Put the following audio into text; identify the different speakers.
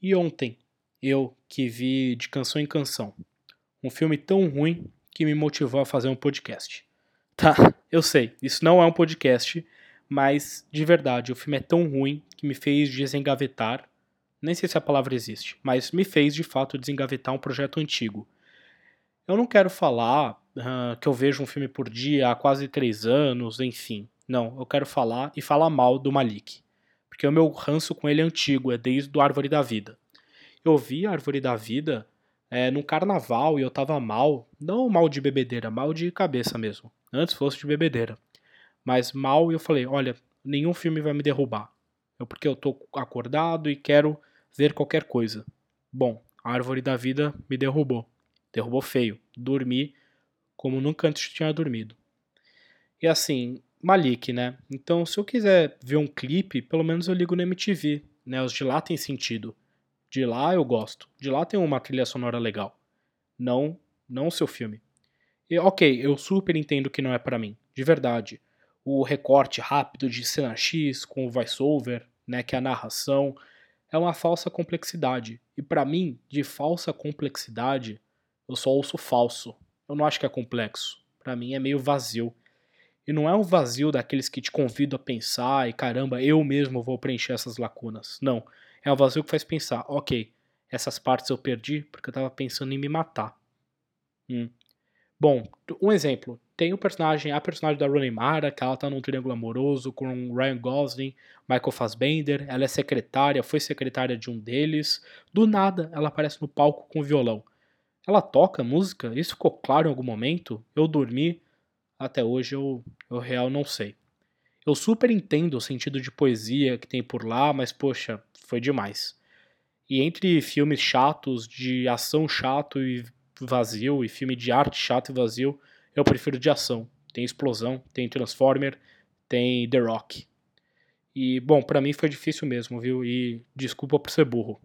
Speaker 1: E ontem, eu que vi de canção em canção, um filme tão ruim que me motivou a fazer um podcast. Tá, eu sei, isso não é um podcast, mas de verdade, o filme é tão ruim que me fez desengavetar. Nem sei se a palavra existe, mas me fez de fato desengavetar um projeto antigo. Eu não quero falar uh, que eu vejo um filme por dia há quase três anos, enfim. Não, eu quero falar e falar mal do Malik. Porque o meu ranço com ele é antigo, é desde o Árvore da Vida. Eu vi a Árvore da Vida é, num carnaval e eu tava mal. Não mal de bebedeira, mal de cabeça mesmo. Antes fosse de bebedeira. Mas mal e eu falei: olha, nenhum filme vai me derrubar. Eu, porque eu tô acordado e quero ver qualquer coisa. Bom, a Árvore da Vida me derrubou. Derrubou feio. Dormi como nunca antes tinha dormido. E assim, Malik, né? Então, se eu quiser ver um clipe, pelo menos eu ligo no MTV, né? Os de lá tem sentido. De lá eu gosto. De lá tem uma trilha sonora legal. Não, não o seu filme. E, ok, eu super entendo que não é para mim, de verdade. O recorte rápido de cena X com o voiceover, né, que é a narração, é uma falsa complexidade. E para mim, de falsa complexidade, eu só ouço falso. Eu não acho que é complexo. Para mim é meio vazio. E não é um vazio daqueles que te convidam a pensar e caramba, eu mesmo vou preencher essas lacunas. Não. É um vazio que faz pensar, ok, essas partes eu perdi porque eu tava pensando em me matar. Hum. Bom, um exemplo. Tem o personagem, a personagem da Rooney Mara, que ela tá num triângulo amoroso com Ryan Gosling, Michael Fassbender, ela é secretária, foi secretária de um deles. Do nada, ela aparece no palco com violão. Ela toca música? Isso ficou claro em algum momento? Eu dormi? Até hoje eu, eu real não sei. Eu super entendo o sentido de poesia que tem por lá, mas poxa, foi demais. E entre filmes chatos, de ação chato e vazio, e filme de arte chato e vazio, eu prefiro de ação. Tem explosão, tem Transformer, tem The Rock. E, bom, para mim foi difícil mesmo, viu? E desculpa por ser burro.